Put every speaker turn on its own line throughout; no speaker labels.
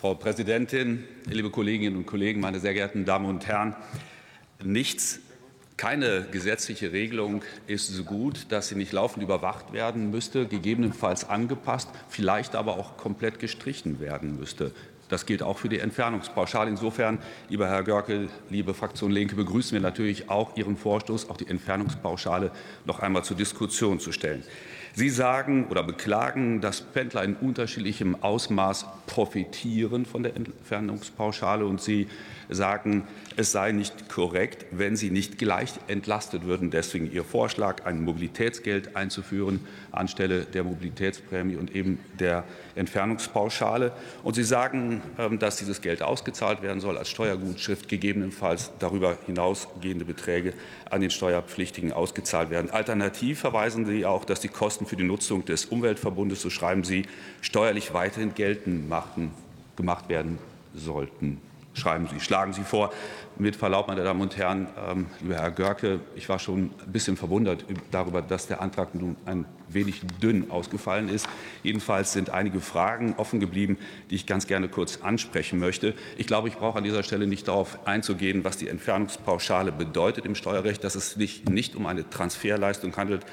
Frau Präsidentin, liebe Kolleginnen und Kollegen, meine sehr geehrten Damen und Herren! Nichts, keine gesetzliche Regelung ist so gut, dass sie nicht laufend überwacht werden müsste, gegebenenfalls angepasst, vielleicht aber auch komplett gestrichen werden müsste. Das gilt auch für die Entfernungspauschale. Insofern, lieber Herr Görke, liebe Fraktion Linke, begrüßen wir natürlich auch Ihren Vorstoß, auch die Entfernungspauschale noch einmal zur Diskussion zu stellen. Sie sagen oder beklagen, dass Pendler in unterschiedlichem Ausmaß profitieren von der Entfernungspauschale und Sie sagen, es sei nicht korrekt, wenn sie nicht gleich entlastet würden. Deswegen Ihr Vorschlag, ein Mobilitätsgeld einzuführen anstelle der Mobilitätsprämie und eben der Entfernungspauschale. Und Sie sagen, ähm, dass dieses Geld ausgezahlt werden soll als Steuergutschrift, gegebenenfalls darüber hinausgehende Beträge an den Steuerpflichtigen ausgezahlt werden. Alternativ verweisen Sie auch, dass die Kosten für die Nutzung des Umweltverbundes, so schreiben Sie, steuerlich weiterhin geltend gemacht werden sollten schreiben Sie, schlagen Sie vor. Mit Verlaub, meine Damen und Herren, ähm, lieber Herr Görke, ich war schon ein bisschen verwundert darüber, dass der Antrag nun ein wenig dünn ausgefallen ist. Jedenfalls sind einige Fragen offen geblieben, die ich ganz gerne kurz ansprechen möchte. Ich glaube, ich brauche an dieser Stelle nicht darauf einzugehen, was die Entfernungspauschale bedeutet im Steuerrecht, dass es sich nicht um eine Transferleistung handelt,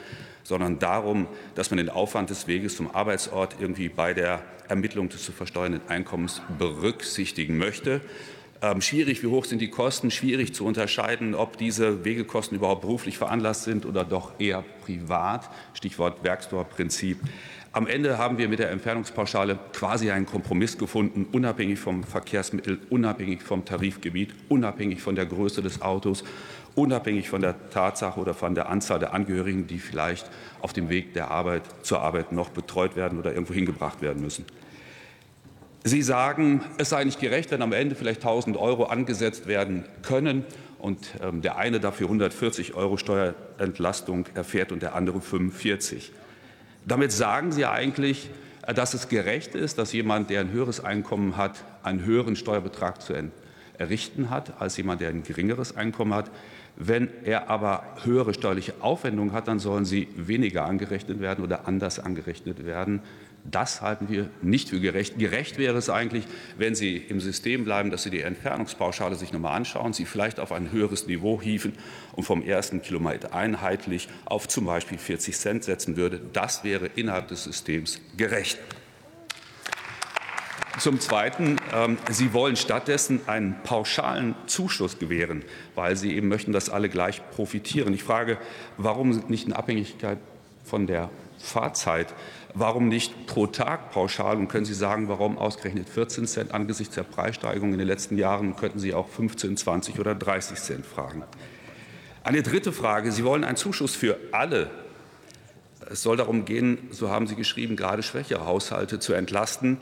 sondern darum, dass man den Aufwand des Weges zum Arbeitsort irgendwie bei der Ermittlung des zu versteuernden Einkommens berücksichtigen möchte. Ähm, schwierig, wie hoch sind die Kosten, schwierig zu unterscheiden, ob diese Wegekosten überhaupt beruflich veranlasst sind oder doch eher privat, Stichwort Werkstorprinzip. Am Ende haben wir mit der Entfernungspauschale quasi einen Kompromiss gefunden, unabhängig vom Verkehrsmittel, unabhängig vom Tarifgebiet, unabhängig von der Größe des Autos, unabhängig von der Tatsache oder von der Anzahl der Angehörigen, die vielleicht auf dem Weg der Arbeit zur Arbeit noch betreut werden oder irgendwo hingebracht werden müssen. Sie sagen, es sei nicht gerecht, wenn am Ende vielleicht 1.000 Euro angesetzt werden können und ähm, der eine dafür 140 Euro Steuerentlastung erfährt und der andere 45. Damit sagen Sie eigentlich, äh, dass es gerecht ist, dass jemand, der ein höheres Einkommen hat, einen höheren Steuerbetrag zu errichten hat als jemand, der ein geringeres Einkommen hat. Wenn er aber höhere steuerliche Aufwendungen hat, dann sollen sie weniger angerechnet werden oder anders angerechnet werden. Das halten wir nicht für gerecht. Gerecht wäre es eigentlich, wenn Sie im System bleiben, dass Sie die Entfernungspauschale sich nochmal anschauen, sie vielleicht auf ein höheres Niveau hieven und vom ersten Kilometer einheitlich auf zum Beispiel 40 Cent setzen würde. Das wäre innerhalb des Systems gerecht. Zum Zweiten, ähm, Sie wollen stattdessen einen pauschalen Zuschuss gewähren, weil Sie eben möchten, dass alle gleich profitieren. Ich frage, warum nicht in Abhängigkeit von der Fahrzeit? Warum nicht pro Tag pauschal? Und können Sie sagen, warum ausgerechnet 14 Cent angesichts der Preissteigerung in den letzten Jahren? Könnten Sie auch 15, 20 oder 30 Cent fragen. Eine dritte Frage. Sie wollen einen Zuschuss für alle. Es soll darum gehen, so haben Sie geschrieben, gerade schwächere Haushalte zu entlasten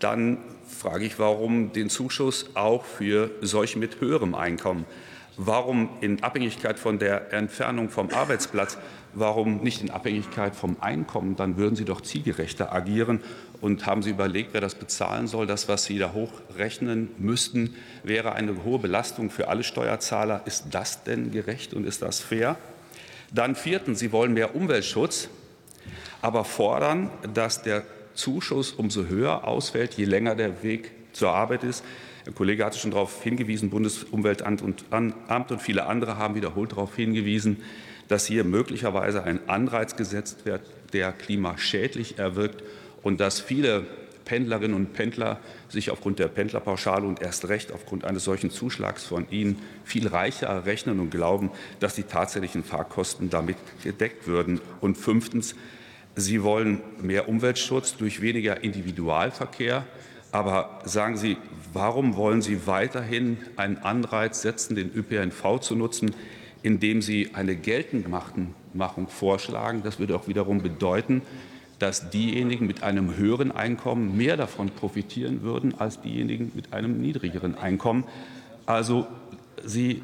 dann frage ich, warum den Zuschuss auch für solche mit höherem Einkommen? Warum in Abhängigkeit von der Entfernung vom Arbeitsplatz? Warum nicht in Abhängigkeit vom Einkommen? Dann würden Sie doch zielgerechter agieren. Und haben Sie überlegt, wer das bezahlen soll? Das, was Sie da hochrechnen müssten, wäre eine hohe Belastung für alle Steuerzahler. Ist das denn gerecht und ist das fair? Dann viertens, Sie wollen mehr Umweltschutz, aber fordern, dass der Zuschuss umso höher ausfällt, je länger der Weg zur Arbeit ist. Der Kollege hatte schon darauf hingewiesen, Bundesumweltamt und, und viele andere haben wiederholt darauf hingewiesen, dass hier möglicherweise ein Anreiz gesetzt wird, der klimaschädlich erwirkt und dass viele Pendlerinnen und Pendler sich aufgrund der Pendlerpauschale und erst recht aufgrund eines solchen Zuschlags von Ihnen viel reicher errechnen und glauben, dass die tatsächlichen Fahrkosten damit gedeckt würden. Und fünftens, Sie wollen mehr Umweltschutz durch weniger Individualverkehr. Aber sagen Sie, warum wollen Sie weiterhin einen Anreiz setzen, den ÖPNV zu nutzen, indem Sie eine Geltendmachung vorschlagen? Das würde auch wiederum bedeuten, dass diejenigen mit einem höheren Einkommen mehr davon profitieren würden als diejenigen mit einem niedrigeren Einkommen. Also Sie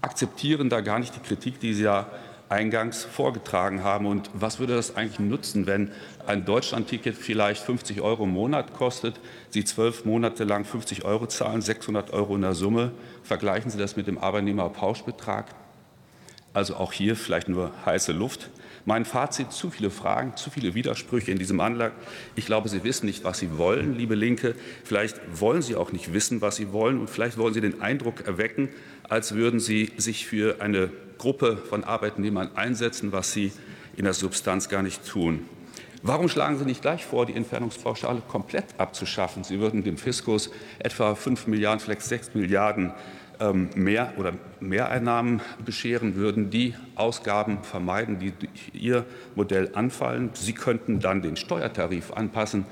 akzeptieren da gar nicht die Kritik, die Sie ja eingangs vorgetragen haben. Und was würde das eigentlich nutzen, wenn ein Deutschlandticket vielleicht 50 Euro im Monat kostet, Sie zwölf Monate lang 50 Euro zahlen, 600 Euro in der Summe? Vergleichen Sie das mit dem Arbeitnehmerpauschbetrag. Also auch hier vielleicht nur heiße Luft. Mein Fazit, zu viele Fragen, zu viele Widersprüche in diesem Anlag. Ich glaube, Sie wissen nicht, was Sie wollen, liebe Linke. Vielleicht wollen Sie auch nicht wissen, was Sie wollen. Und vielleicht wollen Sie den Eindruck erwecken, als würden Sie sich für eine Gruppe von Arbeitnehmern einsetzen, was Sie in der Substanz gar nicht tun. Warum schlagen Sie nicht gleich vor, die Entfernungspauschale komplett abzuschaffen? Sie würden dem Fiskus etwa 5 Milliarden, vielleicht 6 Milliarden mehr oder Mehreinnahmen bescheren, würden die Ausgaben vermeiden, die durch Ihr Modell anfallen. Sie könnten dann den Steuertarif anpassen.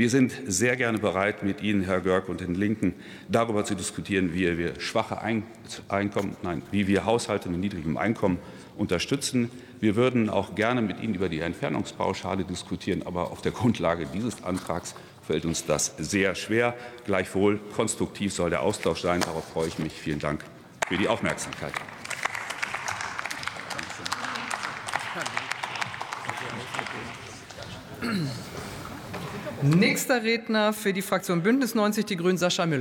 Wir sind sehr gerne bereit, mit Ihnen, Herr Görg und den Linken, darüber zu diskutieren, wie wir schwache Einkommen, nein, wie wir Haushalte mit niedrigem Einkommen unterstützen. Wir würden auch gerne mit Ihnen über die Entfernungspauschale diskutieren, aber auf der Grundlage dieses Antrags fällt uns das sehr schwer. Gleichwohl konstruktiv soll der Austausch sein. Darauf freue ich mich. Vielen Dank für die Aufmerksamkeit.
Nächster Redner für die Fraktion Bündnis 90 Die Grünen, Sascha Müller.